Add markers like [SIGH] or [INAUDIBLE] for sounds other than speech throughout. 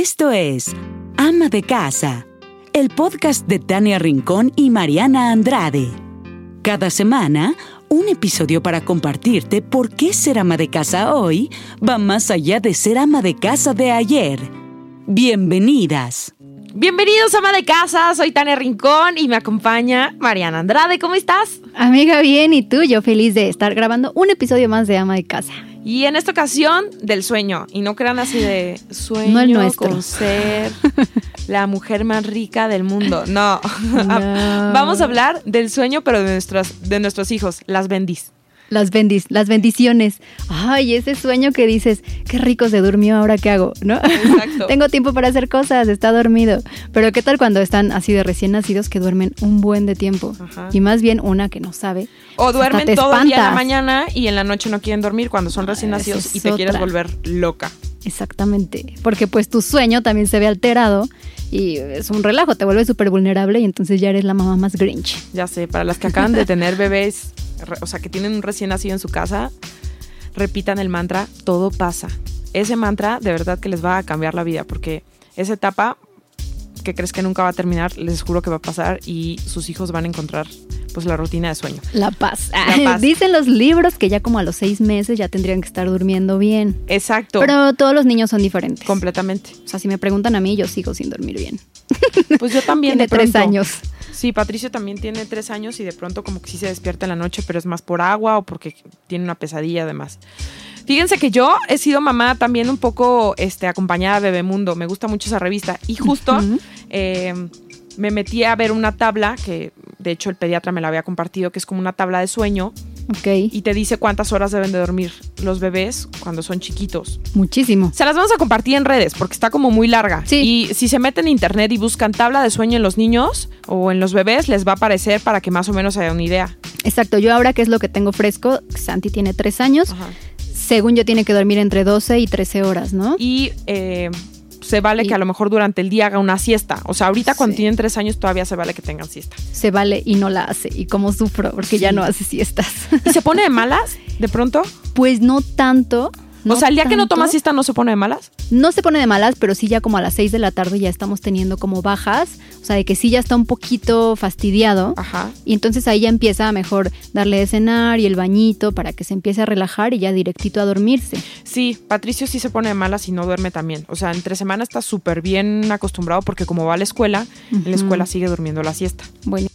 Esto es Ama de Casa, el podcast de Tania Rincón y Mariana Andrade. Cada semana, un episodio para compartirte por qué ser ama de casa hoy va más allá de ser ama de casa de ayer. Bienvenidas. Bienvenidos ama de casa, soy Tania Rincón y me acompaña Mariana Andrade. ¿Cómo estás? Amiga, bien, y tú, yo feliz de estar grabando un episodio más de ama de casa. Y en esta ocasión del sueño. Y no crean así de sueño No el nuestro. con ser [LAUGHS] la mujer más rica del mundo. No. [LAUGHS] Vamos a hablar del sueño, pero de nuestros, de nuestros hijos, las bendis. Las bendis, las bendiciones. Ay, ese sueño que dices, qué rico se durmió, ahora qué hago, ¿no? Exacto. [LAUGHS] Tengo tiempo para hacer cosas, está dormido. Pero qué tal cuando están así de recién nacidos que duermen un buen de tiempo. Ajá. Y más bien una que no sabe. O duermen todo el día en la mañana y en la noche no quieren dormir cuando son recién Ah, nacidos esa y te quieres volver loca. Exactamente. Porque pues tu sueño también se ve alterado y es un relajo, te vuelves súper vulnerable y entonces ya eres la mamá más grinch. Ya sé, para las que acaban de [LAUGHS] tener bebés, o sea, que tienen un recién nacido en su casa, repitan el mantra, todo pasa. Ese mantra de verdad que les va a cambiar la vida, porque esa etapa que crees que nunca va a terminar, les juro que va a pasar y sus hijos van a encontrar pues la rutina de sueño. La paz. La [LAUGHS] paz. Dicen los libros que ya como a los seis meses ya tendrían que estar durmiendo bien. Exacto. Pero todos los niños son diferentes. completamente. O sea, si me preguntan a mí, yo sigo sin dormir bien. [LAUGHS] Pues yo también Tiene de tres años. Sí, Patricio también tiene tres años y de pronto como que sí se despierta en la noche, pero es más por agua o porque tiene una pesadilla además. Fíjense que yo he sido mamá también un poco este, acompañada de Bebemundo. Me gusta mucho esa revista. Y justo eh, me metí a ver una tabla que de hecho el pediatra me la había compartido, que es como una tabla de sueño Ok. y te dice cuántas horas deben de dormir los bebés cuando son chiquitos. Muchísimo. Se las vamos a compartir en redes porque está como muy larga. Sí. Y si se meten en internet y buscan tabla de sueño en los niños o en los bebés, les va a aparecer para que más o menos haya una idea. Exacto. Yo ahora, ¿qué es lo que tengo fresco? Santi tiene tres años. Ajá. Según yo, tiene que dormir entre 12 y 13 horas, ¿no? Y eh, se vale Y- que a lo mejor durante el día haga una siesta. O sea, ahorita cuando tienen tres años todavía se vale que tengan siesta. Se vale y no la hace. Y cómo sufro porque ya no hace siestas. ¿Y se pone de [LAUGHS] malas de pronto? pues no tanto. O sea, el día que no toma siesta no se pone de malas. No se pone de malas, pero sí ya como a las 6 de la tarde ya estamos teniendo como bajas. O sea, de que sí ya está un poquito fastidiado. Ajá. Y entonces ahí ya empieza a mejor darle de cenar y el bañito para que se empiece a relajar y ya directito a dormirse. Sí, Patricio sí se pone de malas y no duerme también. O sea, entre semana está súper bien acostumbrado porque como va a la escuela, en la escuela sigue durmiendo la siesta. Bueno,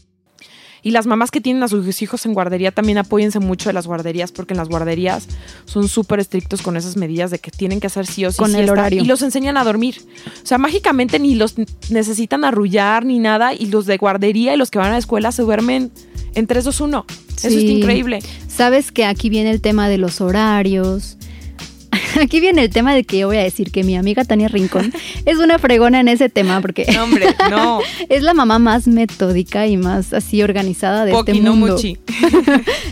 Y las mamás que tienen a sus hijos en guardería también apóyense mucho de las guarderías porque en las guarderías son súper estrictos con esas medidas de que tienen que hacer sí o sí Con el horario. y los enseñan a dormir. O sea, mágicamente ni los necesitan arrullar ni nada y los de guardería y los que van a la escuela se duermen en 3, 2, 1. Eso está increíble. sabes que aquí viene el tema de los horarios. [LAUGHS] Aquí viene el tema de que yo voy a decir que mi amiga Tania Rincón [LAUGHS] es una fregona en ese tema porque No, hombre, no. [LAUGHS] es la mamá más metódica y más así organizada de Poki, este no mundo. muchi.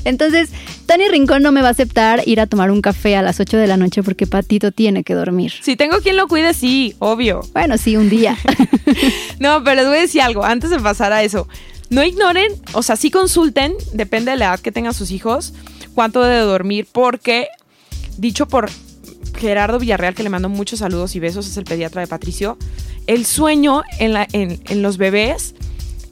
Entonces, Tania Rincón no me va a aceptar ir a tomar un café a las 8 de la noche porque Patito tiene que dormir. Si tengo quien lo cuide, sí, obvio. Bueno, sí, un día. No, pero les voy a decir algo antes de pasar a eso. No ignoren, o sea, sí consulten, depende de la edad que tengan sus hijos, cuánto debe dormir, porque dicho por Gerardo Villarreal, que le mando muchos saludos y besos, es el pediatra de Patricio, el sueño en, la- en- en los bebés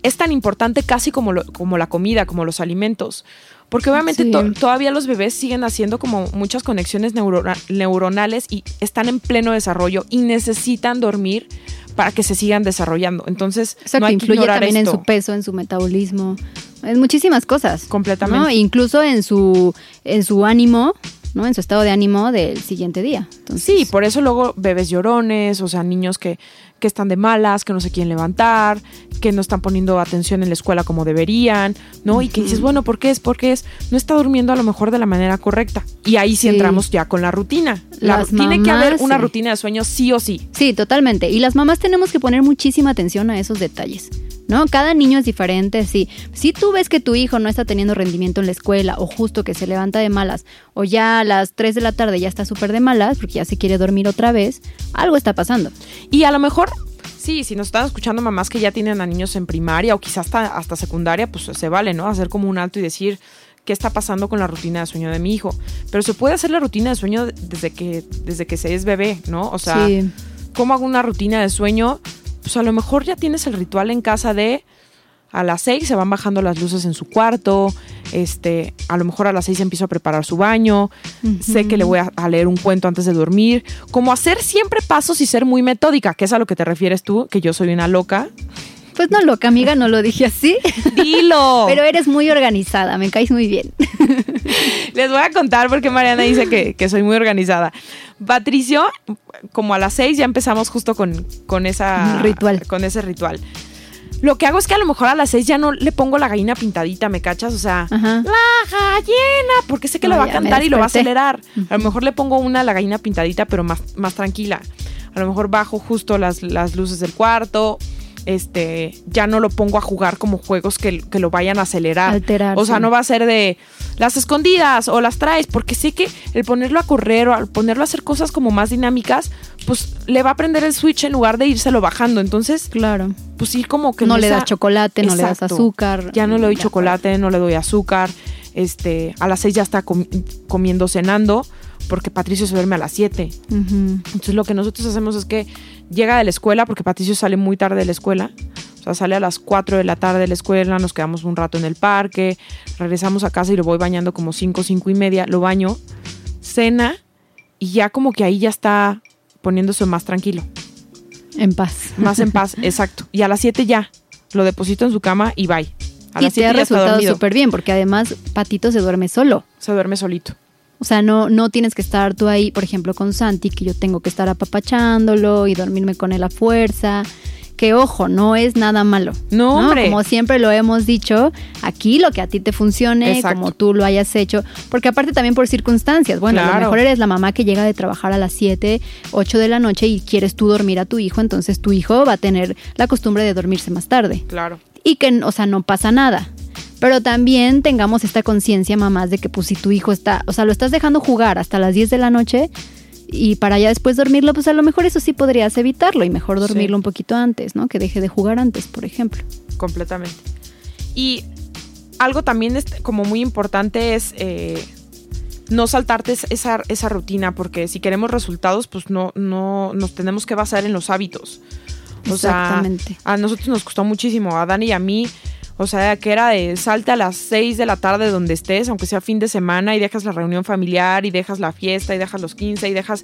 es tan importante casi como, lo- como la comida, como los alimentos. Porque obviamente Sí. to- todavía los bebés siguen haciendo como muchas conexiones neurona- neuronales y están en pleno desarrollo y necesitan dormir para que se sigan desarrollando. Entonces, Exacto, no hay que influye también esto. en su peso, en su metabolismo, en muchísimas cosas. Completamente. ¿no? Incluso en su, en su ánimo, ¿no? En su estado de ánimo del siguiente día. Entonces, Sí, por eso luego bebés llorones, o sea, niños que, que están de malas, que no se quieren levantar, que no están poniendo atención en la escuela como deberían, ¿no? Y que dices, bueno, ¿por qué es? ¿Por qué es? No está durmiendo a lo mejor de la manera correcta. Y ahí sí, Sí. entramos ya con la rutina. La- Las tiene que haber una sí. rutina de sueño sí o sí. Sí, totalmente. Y las mamás tenemos que poner muchísima atención a esos detalles. ¿No? Cada niño es diferente, sí. Si tú ves que tu hijo no está teniendo rendimiento en la escuela o justo que se levanta de malas o ya a las 3 de la tarde ya está súper de malas porque ya se quiere dormir otra vez, algo está pasando. Y a lo mejor, sí, si nos están escuchando mamás que ya tienen a niños en primaria o quizás hasta, hasta secundaria, pues se vale, ¿no? Hacer como un alto y decir qué está pasando con la rutina de sueño de mi hijo. Pero se puede hacer la rutina de sueño desde que, desde que se es bebé, ¿no? O sea, sí. ¿cómo hago una rutina de sueño? Pues a lo mejor ya tienes el ritual en casa de a las 6 se van bajando las luces en su cuarto, este, a lo mejor a las 6 empiezo a preparar su baño, sé que le voy a, a, leer un cuento antes de dormir, como hacer siempre pasos y ser muy metódica, que es a lo que te refieres tú, que yo soy una loca. Pues no loca, amiga, no lo dije así. [LAUGHS] Dilo. Pero eres muy organizada, me caes muy bien. [LAUGHS] Les voy a contar porque Mariana dice que, que soy muy organizada. Patricio, como a las 6 ya empezamos justo con, con, esa, ritual. con ese ritual. Lo que hago es que a lo mejor a las seis ya no le pongo la gallina pintadita, ¿me cachas? O sea, Ajá. la gallina, porque sé que No, lo va a cantar y lo va a acelerar. A lo mejor le pongo una la gallina pintadita, pero más, más tranquila. A lo mejor bajo justo las, las luces del cuarto. Este, ya no lo pongo a jugar como juegos que, que lo vayan a acelerar. Alterar, o sea, sí. no va a ser de las escondidas o las traes, porque sé que el ponerlo a correr o al ponerlo a hacer cosas como más dinámicas, pues le va a prender el switch en lugar de írselo bajando. Entonces, Claro. pues sí, como que No le das chocolate, no le das azúcar. Ya no le doy chocolate, no le doy azúcar. Este, a las seis ya está comi- comiendo, cenando, porque Patricio se duerme a las 7. acuerdo. Ujú. Entonces lo que nosotros hacemos es que llega de la escuela, porque Patricio sale muy tarde de la escuela. O sea, sale a las 4 de la tarde de la escuela, nos quedamos un rato en el parque, regresamos a casa y lo voy bañando como 5, 5 y media, lo baño, cena y ya como que ahí ya está poniéndose más tranquilo, En paz. más en paz, [LAUGHS] exacto. Y a las 7 ya, lo deposito en su cama y bye. A y las te 7 ha resultado súper bien, porque además Patito se duerme solo. se duerme solito. O sea, no, no tienes que estar tú ahí, por ejemplo, con Santi, que yo tengo que estar apapachándolo y dormirme con él a fuerza. Que ojo, no es nada malo. No, hombre. Como siempre lo hemos dicho, aquí lo que a ti te funcione, Exacto. como tú lo hayas hecho. Porque aparte también por circunstancias. Bueno, a lo mejor eres la mamá que llega de trabajar a las 7, 8 de la noche y quieres tú dormir a tu hijo, entonces tu hijo va a tener la costumbre de dormirse más tarde Claro. y que, o sea, no pasa nada. Pero también tengamos esta conciencia, mamás, de que pues si tu hijo está, o sea, lo estás dejando jugar hasta las 10 de la noche y para ya después dormirlo, pues a lo mejor eso sí podrías evitarlo y mejor dormirlo Sí. un poquito antes, ¿no? Que deje de jugar antes, por ejemplo. completamente. Y algo también es como muy importante es eh, no saltarte es- esa, esa rutina, porque si queremos resultados, pues no, no nos tenemos que basar en los hábitos. O sea, Exactamente. a nosotros nos costó muchísimo, a Dani y a mí. O sea, que era de salte a las 6 de la tarde donde estés, aunque sea fin de semana, y dejas la reunión familiar, y dejas la fiesta, y dejas los 15, y dejas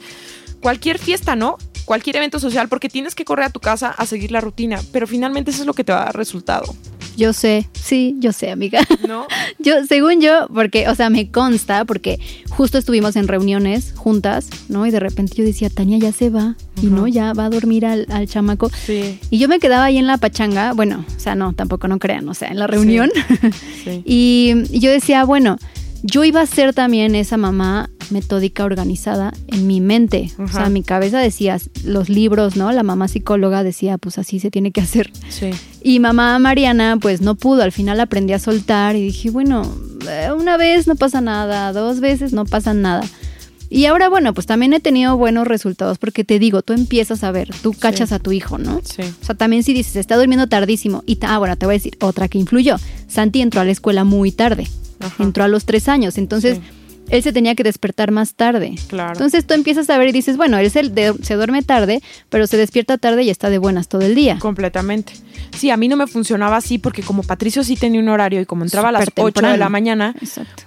cualquier fiesta, ¿no? Cualquier evento social, porque tienes que correr a tu casa a seguir la rutina, pero finalmente eso es lo que te va a dar resultado, Yo sé, sí, yo sé, amiga. ¿no? [LAUGHS] Yo, según yo, porque, o sea, me consta, porque justo estuvimos en reuniones juntas, ¿no? Y de repente yo decía, Tania ya se va, y no, ya va a dormir al, al chamaco. Sí, Y yo me quedaba ahí en la pachanga, bueno, o sea, no, tampoco no crean, o sea, en la reunión. sí. [LAUGHS] y yo decía, bueno, yo iba a ser también esa mamá metódica, organizada en mi mente. O sea, mi cabeza decía, los libros, ¿no? La mamá psicóloga decía, pues así se tiene que hacer. Sí. Y mamá Mariana, pues no pudo, al final aprendí a soltar y dije, bueno, eh, una vez no pasa nada, dos veces no pasa nada. Y ahora, bueno, pues también he tenido buenos resultados porque te digo, tú empiezas a ver, tú cachas a tu hijo, ¿no? Sí. O sea, también si dices, está durmiendo tardísimo. Y, ah, bueno, te voy a decir, otra que influyó. Santi entró a la escuela muy tarde. Ajá. Entró a los tres años. Entonces, Sí. Él se tenía que despertar más tarde. Claro. Entonces tú empiezas a ver y dices, bueno, él se, de- se duerme tarde, pero se despierta tarde y está de buenas todo el día. Completamente. Sí, a mí no me funcionaba así porque como Patricio sí tenía un horario y como entraba a las Súper 8 de la mañana, Exacto.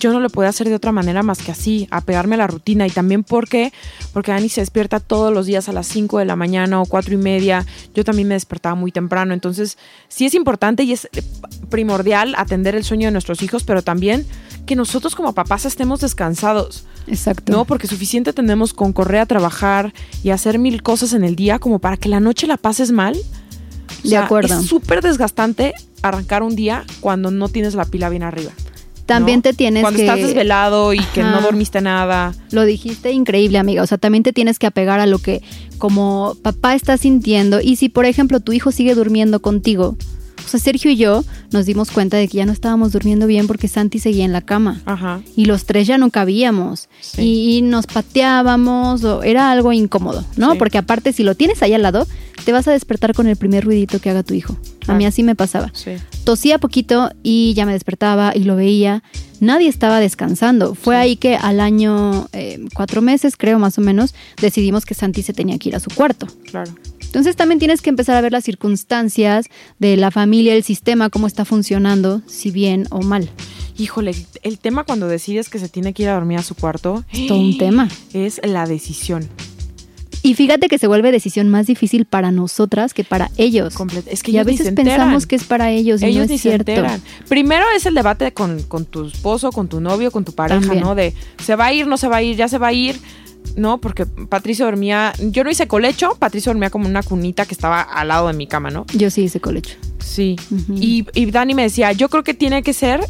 yo no lo podía hacer de otra manera más que así, apegarme a la rutina. Y también porque, porque Dani se despierta todos los días a las 5 de la mañana o cuatro y media. Yo también me despertaba muy temprano. Entonces, sí es importante y es primordial atender el sueño de nuestros hijos, pero también que nosotros como papás estemos descansados. Exacto. ¿no? Porque suficiente tenemos con correr a trabajar y hacer mil cosas en el día como para que la noche la pases mal. O De acuerdo. Es súper desgastante arrancar un día cuando no tienes la pila bien arriba. También ¿no? te tienes Cuando que... estás desvelado y que no dormiste nada. Lo dijiste increíble, amiga. O sea, también te tienes que apegar a lo que como papá está sintiendo. Y si, por ejemplo, tu hijo sigue durmiendo contigo. O sea, Sergio y yo nos dimos cuenta de que ya no estábamos durmiendo bien porque Santi seguía en la cama. Ajá. Y los tres ya no cabíamos. Sí. Y, y nos pateábamos. o era algo incómodo, ¿no? Sí. Porque aparte, si lo tienes ahí al lado, te vas a despertar con el primer ruidito que haga tu hijo. A mí Claro. así me pasaba. Sí. Tosía poquito y ya me despertaba y lo veía. Nadie estaba descansando. Fue ahí que al año, eh, cuatro meses creo más o menos, decidimos que Santi se tenía que ir a su cuarto. Claro. Entonces también tienes que empezar a ver las circunstancias de la familia, el sistema, cómo está funcionando, si bien o mal. Híjole, el tema cuando decides que se tiene que ir a dormir a su cuarto Es todo un [GASPS] tema. es la decisión. Y fíjate que se vuelve decisión más difícil para nosotras que para ellos. Es que y a ni veces se pensamos que es para ellos y ellos no ni es se cierto. enteran. Primero es el debate con, con tu esposo, con tu novio, con tu pareja, También. ¿no? De se va a ir, no se va a ir, ya se va a ir. No, porque Patricio dormía, yo no hice colecho, Patricio dormía como una cunita que estaba al lado de mi cama, ¿no? Yo sí hice colecho. Sí. Y, y Dani me decía, yo creo que tiene que ser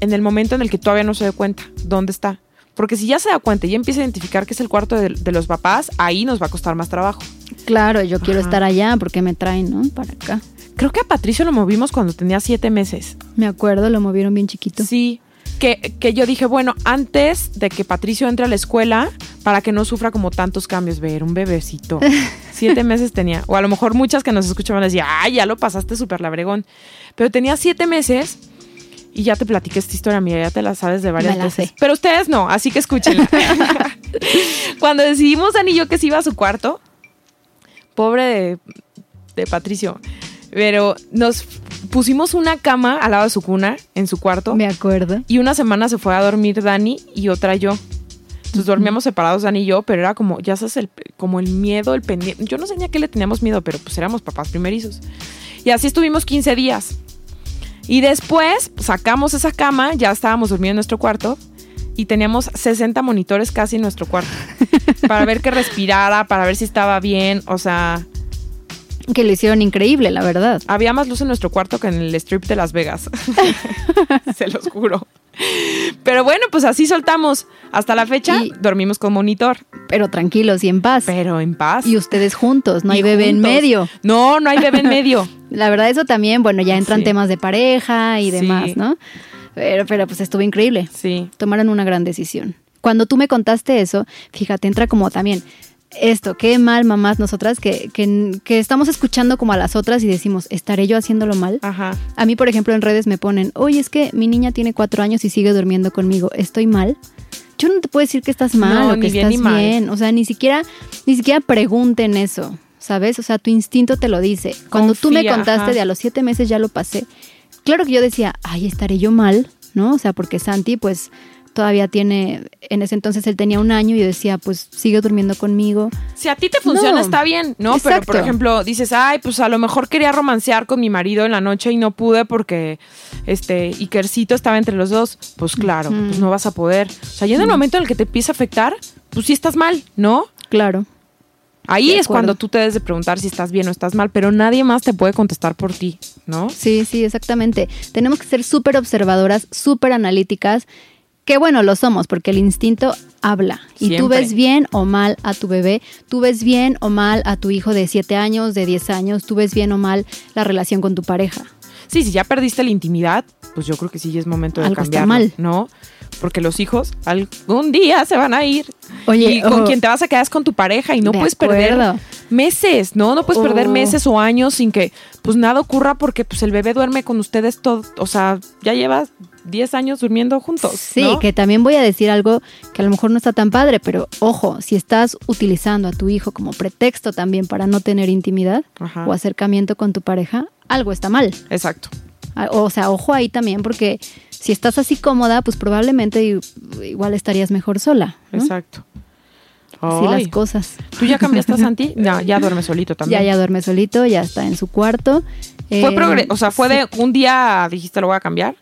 en el momento en el que todavía no se dé cuenta dónde está. Porque si ya se da cuenta y ya empieza a identificar que es el cuarto de, de los papás, ahí nos va a costar más trabajo. Claro, yo quiero Ajá. estar allá porque me traen, ¿no? Para acá. Creo que a Patricio lo movimos cuando tenía siete meses. Me acuerdo, lo movieron bien chiquito. Sí. Que, que yo dije, bueno, antes de que Patricio entre a la escuela, para que no sufra como tantos cambios, ver un bebecito. [LAUGHS] Siete meses tenía. O a lo mejor muchas que nos escuchaban decían, ay, ya lo pasaste súper labregón. Pero tenía siete meses y ya te platiqué esta historia, mía, ya te la sabes de varias veces. sé. Pero ustedes no, así que escúchenla. [LAUGHS] Cuando decidimos Dani y yo que se iba a su cuarto, pobre de, de Patricio, pero nos pusimos una cama al lado de su cuna, en su cuarto. Me acuerdo. Y una semana se fue a dormir Dani y otra yo. Entonces dormíamos separados Dani y yo, pero era como, ya sabes, el, como el miedo, el pendiente. Yo no sé ni a qué le teníamos miedo, pero pues éramos papás primerizos. Y así estuvimos 15 días. Y después sacamos esa cama, ya estábamos durmiendo en nuestro cuarto y teníamos 60 monitores casi en nuestro cuarto para ver que [LAUGHS] respirara, para ver si estaba bien. O sea, Que lo hicieron increíble, la verdad. había más luz en nuestro cuarto que en el strip de Las Vegas. [LAUGHS] Se los juro. Pero bueno, pues así soltamos. Hasta la fecha Y- dormimos con monitor, Pero tranquilos y en paz. pero en paz. Y ustedes juntos, no hay bebé en medio. No, no hay bebé en medio. [LAUGHS] La verdad, eso también, bueno, ya entran Sí. temas de pareja y Sí. demás, ¿no? Pero, pero pues estuvo increíble. Sí. Tomaron una gran decisión. Cuando tú me contaste eso, fíjate, entra como también esto, qué mal mamás nosotras que, que, que estamos escuchando como a las otras y decimos, ¿estaré yo haciéndolo mal? Ajá. A mí, por ejemplo, en redes me ponen, oye, es que mi niña tiene cuatro años y sigue durmiendo conmigo, ¿estoy mal? Yo no te puedo decir que estás mal No, o que bien estás bien. O sea, ni siquiera, ni siquiera pregunten eso, ¿sabes? O sea, tu instinto te lo dice. Cuando tú me contaste ajá. de a los siete meses ya lo pasé, claro que yo decía, ay, estaré yo mal, ¿no? O sea, porque Santi, pues, todavía tiene, en ese entonces él tenía un año y yo decía, pues, sigue durmiendo conmigo. Si a ti te funciona, No. está bien, ¿no? Pero, por ejemplo, dices, ay, pues a lo mejor quería romancear con mi marido en la noche y no pude porque este Ikercito estaba entre los dos. Pues claro, pues no vas a poder. O sea, ya en el momento en el que te empieza a afectar, pues sí estás mal, ¿no? Claro. Ahí De es cuando tú te debes de preguntar si estás bien o estás mal, pero nadie más te puede contestar por ti, ¿no? Sí, sí, exactamente. Tenemos que ser súper observadoras, súper analíticas, que bueno, lo somos, porque el instinto habla. Y tú ves bien o mal a tu bebé, tú ves bien o mal a tu hijo de 7 años, de 10 años, tú ves bien o mal la relación con tu pareja. Sí, si ya perdiste la intimidad, pues yo creo que sí ya es momento de cambiarlo, mal. ¿no? Porque los hijos algún día se van a ir. Oye, y con ojo. quien te vas a quedar es con tu pareja y no De puedes perder meses, ¿no? No puedes perder Oh. meses o años sin que pues nada ocurra porque pues el bebé duerme con ustedes todo, o sea, ya llevas 10 años durmiendo juntos. Sí, ¿no? que también voy a decir algo que a lo mejor no está tan padre, pero ojo, si estás utilizando a tu hijo como pretexto también para no tener intimidad Ajá. o acercamiento con tu pareja, algo está mal. Exacto. O sea, ojo ahí también, porque si estás así cómoda, pues probablemente igual estarías mejor sola. ¿no? Exacto. Ay, las cosas. ¿Tú ya cambiaste a Santi? Ya, ya duerme solito [LAUGHS] también. Ya, ya duerme solito, ya está en su cuarto. Fue Eh, o sea, fue sí. de un día dijiste lo voy a cambiar.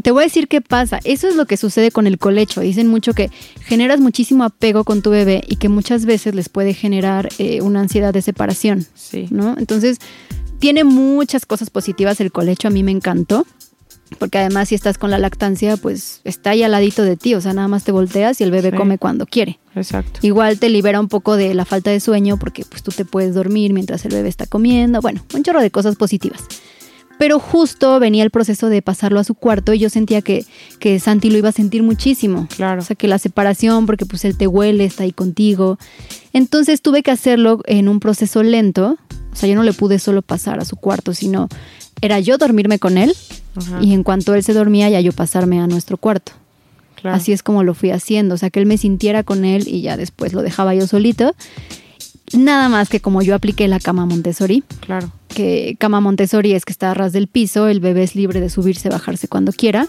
Te voy a decir qué pasa. Eso es lo que sucede con el colecho. Dicen mucho que generas muchísimo apego con tu bebé y que muchas veces les puede generar eh, una ansiedad de separación. Sí. ¿no? Entonces, tiene muchas cosas positivas el colecho, a mí me encantó. Porque además si estás con la lactancia, pues está ahí al ladito de ti, o sea, nada más te volteas y el bebé Sí. come cuando quiere. Exacto. Igual te libera un poco de la falta de sueño porque pues tú te puedes dormir mientras el bebé está comiendo, bueno, un chorro de cosas positivas. Pero justo venía el proceso de pasarlo a su cuarto y yo sentía que, que Santi lo iba a sentir muchísimo. Claro. O sea, que la separación, porque pues él te huele, está ahí contigo. Entonces tuve que hacerlo en un proceso lento O sea, yo no le pude solo pasar a su cuarto, sino era yo dormirme con él Ajá, y en cuanto él se dormía ya yo pasarme a nuestro cuarto. claro. Así es como lo fui haciendo, o sea, que él me sintiera con él y ya después lo dejaba yo solito. Nada más que como yo apliqué la cama Montessori, Claro. que cama Montessori es que está a ras del piso, el bebé es libre de subirse, bajarse cuando quiera.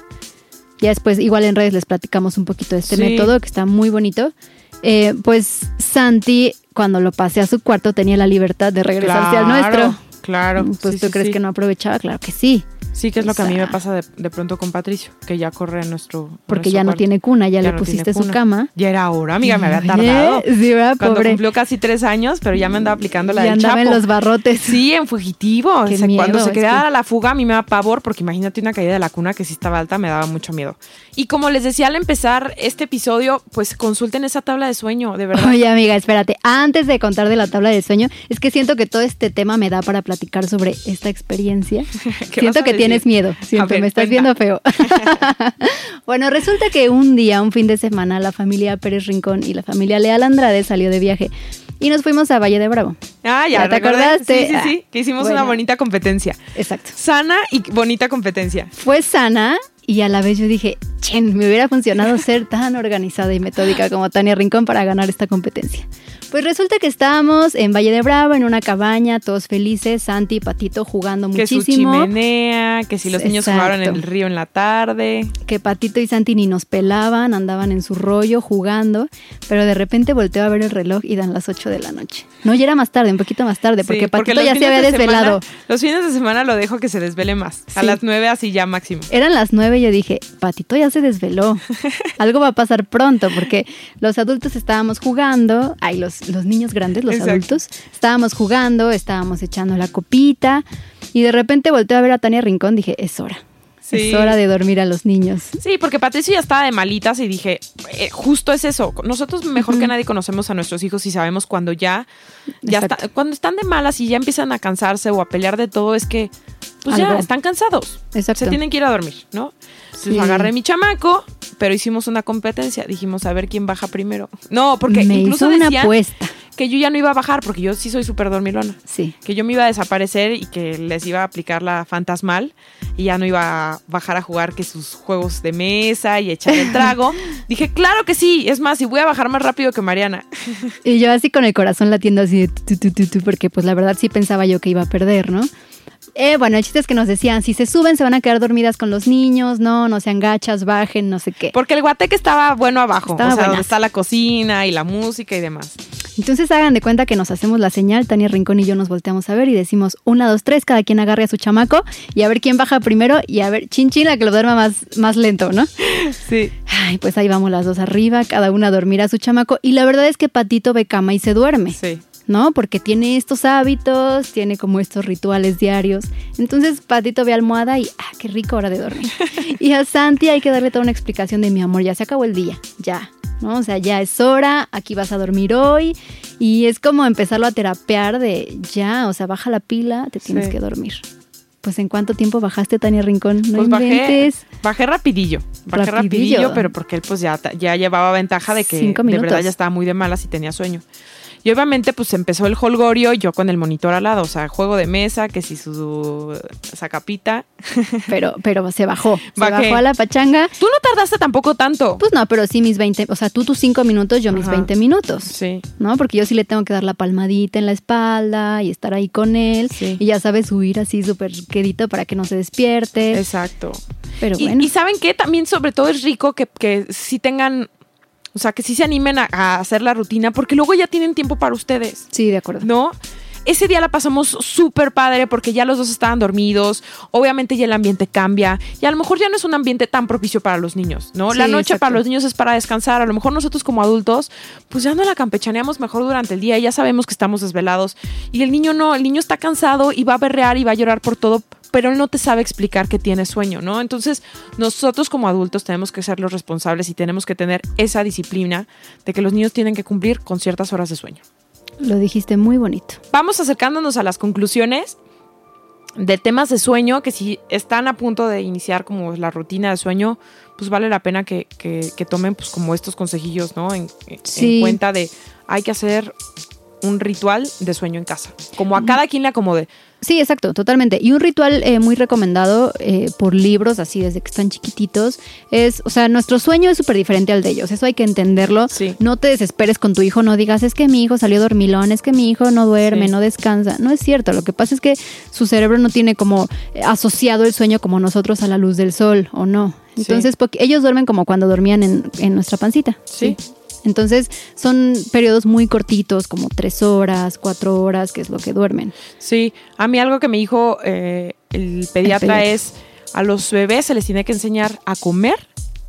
Ya después, igual en redes les platicamos un poquito de este Sí. método, que está muy bonito. Eh, pues Santi, cuando lo pasé a su cuarto, tenía la libertad de regresarse al nuestro. Claro. Pues sí, tú sí, crees sí. que no aprovechaba, claro que sí, Sí, que es lo que a mí me pasa de, de pronto con Patricio, que ya corre en nuestro. en porque nuestro ya no cuarto. tiene cuna, ya, Ya le no pusiste su cama. Ya era hora, amiga, me había Oye, tardado. [LAUGHS] Sí, ¿verdad? Cuando Pobre. cumplió casi tres años, pero ya me andaba aplicando la Ya del andaba en Chapo. los barrotes. Sí, en fugitivo. Qué O sea, miedo, cuando se es quedara que- la fuga, a mí me da pavor, porque imagínate una caída de la cuna que sí estaba alta, me daba mucho miedo. Y como les decía al empezar este episodio, pues consulten esa tabla de sueño, de verdad. Oye, amiga, espérate. Antes de contar de la tabla del sueño, es que siento que todo este tema me da para platicar sobre esta experiencia. [LAUGHS] ¿Qué vas siento que tienes miedo. Siento, ver, me estás viendo feo. [LAUGHS] [LAUGHS] bueno, resulta que un día, un fin de semana, la familia Pérez Rincón y la familia Leal Andrade salió de viaje y nos fuimos a Valle de Bravo. Ah, ya, ¿Ya te recordé. acordaste? Sí, sí, sí, que hicimos Bueno. una bonita competencia. Exacto. Sana y bonita competencia. Fue sana y a la vez yo dije, chen, me hubiera funcionado ser tan organizada y metódica como Tania Rincón para ganar esta competencia. Pues resulta que estábamos en Valle de Bravo, en una cabaña, todos felices, Santi y Patito jugando Que su muchísimo. chimenea, que si los niños jugaron en el río en la tarde. que Patito y Santi ni nos pelaban, andaban en su rollo jugando, pero de repente volteo a ver el reloj y dan las 8 de la noche. No, ya era más tarde, un poquito más tarde, porque Sí, Patito ya se había de desvelado. semana- los fines de semana lo dejo que se desvele más. A las nueve así ya máximo. Eran las 9 y yo dije, Patito ya se desveló. [LAUGHS] Algo va a pasar pronto, porque los adultos estábamos jugando, ay, los, los niños grandes, los Exacto. adultos, estábamos jugando, estábamos echando la copita, y de repente volteo a ver a Tania Rincón, dije, es hora. Sí. Es hora de dormir a los niños. Sí, porque Patricio ya estaba de malitas y dije, eh, justo es eso. Nosotros mejor que nadie conocemos a nuestros hijos y sabemos cuando ya, ya está- cuando están de malas y ya empiezan a cansarse o a pelear de todo, es que pues ya están cansados. Exacto. Se tienen que ir a dormir, ¿no? Entonces Sí. agarré mi chamaco, pero hicimos una competencia. Dijimos a ver quién baja primero. No, porque Me incluso hizo una decían apuesta. que yo ya no iba a bajar, porque yo sí soy súper dormilona. Sí. Que yo me iba a desaparecer y que les iba a aplicar la fantasmal y ya no iba a bajar a jugar que sus juegos de mesa y echar el trago. [LAUGHS] Dije, claro que sí. Es más, y voy a bajar más rápido que Mariana. Y yo así con el corazón latiendo así de tu, tu, tu, porque pues la verdad sí pensaba yo que iba a perder, ¿no? Eh, bueno, el chiste es que nos decían, si se suben se van a quedar dormidas con los niños, no, no sean gachas, bajen, no sé qué. Porque el guateque estaba bueno abajo. Estaba o sea, donde buenazo. está la cocina y la música y demás. Entonces hagan de cuenta que nos hacemos la señal, Tania Rincón y yo nos volteamos a ver y decimos una, dos, tres, cada quien agarre a su chamaco y a ver quién baja primero y a ver, chin chin, la que lo duerma más, más lento, ¿no? Sí. Ay, pues ahí vamos las dos arriba, cada una a dormir a su chamaco y la verdad es que Patito ve cama y se duerme. Sí. ¿No? Porque tiene estos hábitos, tiene como estos rituales diarios. Entonces Patito ve almohada y, ah, qué rico hora de dormir. [LAUGHS] y a Santi hay que darle toda una explicación de mi amor, ya se acabó el día, ya, ¿no? O sea, ya es hora, aquí vas a dormir hoy. Y es como empezarlo a terapear de, ya, o sea, baja la pila, te tienes Sí. que dormir. Pues en cuánto tiempo bajaste, Tania Rincón, no Pues bajé, inventes. bajé rapidillo. Bajé Rapidillo. rapidillo, pero porque él pues ya, ya llevaba ventaja de que Cinco de verdad ya estaba muy de malas y tenía sueño. Y obviamente pues empezó el holgorio yo con el monitor al lado, o sea, juego de mesa, que si su sacapita. [LAUGHS] Pero, pero se bajó, se bajó a la pachanga. Tú no tardaste tampoco tanto. Pues no, pero sí mis 20, o sea, tú tus 5 minutos, yo mis Ajá. 20 minutos. Sí. ¿no? Porque yo sí le tengo que dar la palmadita en la espalda y estar ahí con él. Sí. Y ya sabes, huir así súper quedito para que no se despierte. Exacto. Pero Y, bueno. y ¿saben qué? También sobre todo es rico que, que sí tengan, o sea, que sí se animen a, a hacer la rutina, porque luego ya tienen tiempo para ustedes. sí, de acuerdo. ¿no? Ese día la pasamos súper padre porque ya los dos estaban dormidos, obviamente ya el ambiente cambia y a lo mejor ya no es un ambiente tan propicio para los niños, ¿no? la noche exacto. para los niños es para descansar, a lo mejor nosotros como adultos pues ya no la campechaneamos mejor durante el día, ya sabemos que estamos desvelados y el niño no, el niño está cansado y va a berrear y va a llorar por todo, pero él no te sabe explicar que tiene sueño, ¿no? Entonces nosotros como adultos tenemos que ser los responsables y tenemos que tener esa disciplina de que los niños tienen que cumplir con ciertas horas de sueño Lo dijiste muy bonito. vamos acercándonos a las conclusiones de temas de sueño que si están a punto de iniciar como la rutina de sueño, pues vale la pena que, que- que tomen pues como estos consejillos, ¿no? En, en cuenta de hay que hacer un ritual de sueño en casa, como a cada quien le acomode. Sí, exacto, totalmente. Y un ritual eh, muy recomendado eh, por libros, así desde que están chiquititos, es, o sea, nuestro sueño es súper diferente al de ellos, eso hay que entenderlo. Sí. No te desesperes con tu hijo, no digas, es que mi hijo salió dormilón, es que mi hijo no duerme, Sí. no descansa. No es cierto, lo que pasa es que su cerebro no tiene como eh, asociado el sueño como nosotros a la luz del sol, ¿o no? Sí. Entonces, porque ellos duermen como cuando dormían en, en nuestra pancita. Sí. Entonces, son periodos muy cortitos, como tres horas, cuatro horas, que es lo que duermen. Sí, a mí algo que me dijo eh, el pediatra pediatra. es, a los bebés se les tiene que enseñar a comer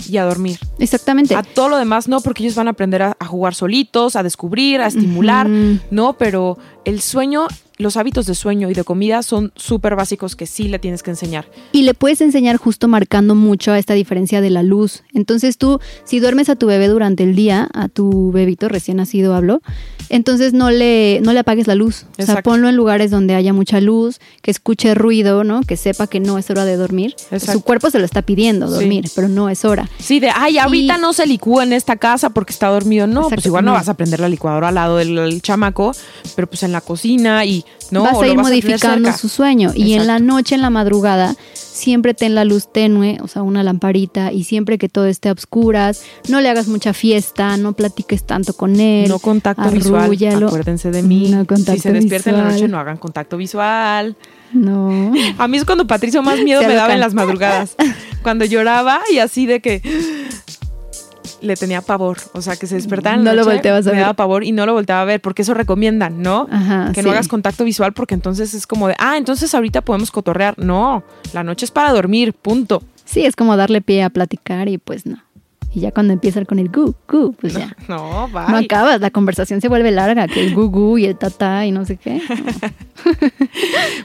y a dormir. Exactamente. A todo lo demás no, porque ellos van a aprender a, a jugar solitos, a descubrir, a estimular, no, pero el sueño, los hábitos de sueño y de comida son súper básicos que sí le tienes que enseñar. Y le puedes enseñar justo marcando mucho a esta diferencia de la luz. Entonces tú, si duermes a tu bebé durante el día, a tu bebito recién nacido hablo, entonces no le, no le apagues la luz. O sea, ponlo en lugares donde haya mucha luz, que escuche ruido, ¿no? Que sepa que no es hora de dormir. Exacto. Su cuerpo se lo está pidiendo Sí. dormir, pero no es hora. Sí, de, ay, ahorita Y- no se licúa en esta casa porque está dormido. No, pues igual no, no. vas a prender la licuadora al lado del, del chamaco, pero pues en la cocina y no. vas a ir vas modificando su sueño. Y en la noche, en la madrugada, siempre ten la luz tenue, o sea, una lamparita, y siempre que todo esté a obscuras, no le hagas mucha fiesta, no platiques tanto con él. No contacto visual. Acuérdense de mí. No si se despierta en la noche, no hagan contacto visual. No. A mí es cuando Patricio más miedo Se me daba en las madrugadas. [LAUGHS] Cuando lloraba y así de que le tenía pavor. O sea, que se despertaba en la No lo noche, volteabas a me ver. daba pavor y no lo volteaba a ver porque eso recomiendan, ¿no? Ajá, que sí. no hagas contacto visual porque entonces es como de, ah, entonces ahorita podemos cotorrear. No, la noche es para dormir, punto. Sí, es como darle pie a platicar y pues no. Y ya cuando empiezan con el gu, gu, pues ya. [LAUGHS] No, bye. No acabas, la conversación se vuelve larga, que el gu gu y el tata y no sé qué. [LAUGHS]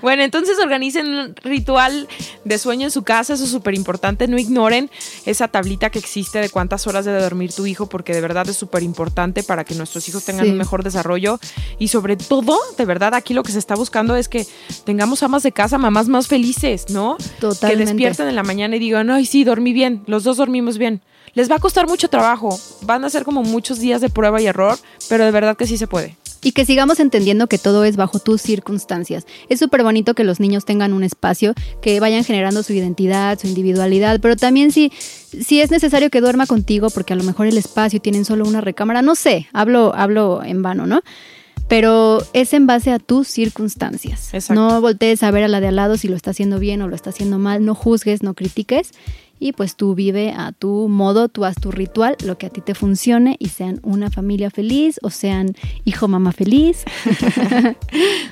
Bueno, entonces organicen un ritual de sueño en su casa, eso es súper importante. No ignoren esa tablita que existe de cuántas horas debe dormir tu hijo, porque de verdad es súper importante para que nuestros hijos tengan Sí. un mejor desarrollo. Y sobre todo, de verdad, aquí lo que se está buscando es que tengamos amas de casa, mamás más felices, ¿no? Totalmente. Que despierten en la mañana y digan, ay, sí, dormí bien, los dos dormimos bien. Les va a costar mucho trabajo, van a ser como muchos días de prueba y error, pero de verdad que sí se puede. Y que sigamos entendiendo que todo es bajo tus circunstancias. Es súper bonito que los niños tengan un espacio, que vayan generando su identidad, su individualidad, pero también si, si es necesario que duerma contigo, porque a lo mejor el espacio tienen solo una recámara, no sé, hablo, hablo en vano, ¿no? Pero es en base a tus circunstancias. Exacto. No voltees a ver a la de al lado si lo está haciendo bien o lo está haciendo mal, no juzgues, no critiques. Y pues tú vive a tu modo, tú haz tu ritual, lo que a ti te funcione y sean una familia feliz o sean hijo, mamá feliz. [LAUGHS]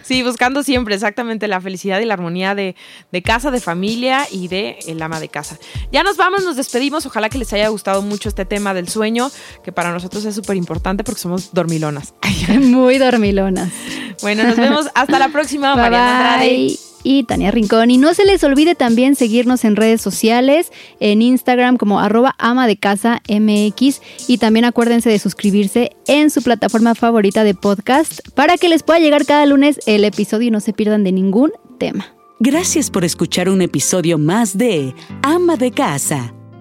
Sí, buscando siempre exactamente la felicidad y la armonía de, de casa, de familia y de el ama de casa. Ya nos vamos, nos despedimos. Ojalá que les haya gustado mucho este tema del sueño, que para nosotros es súper importante porque somos dormilonas. [LAUGHS] Muy dormilonas. Bueno, nos vemos hasta la próxima. Bye Mariana bye. Y Tania Rincón. Y no se les olvide también seguirnos en redes sociales, en Instagram como arroba ama de casa MX. Y también acuérdense de suscribirse en su plataforma favorita de podcast para que les pueda llegar cada lunes el episodio y no se pierdan de ningún tema. Gracias por escuchar un episodio más de Ama de Casa,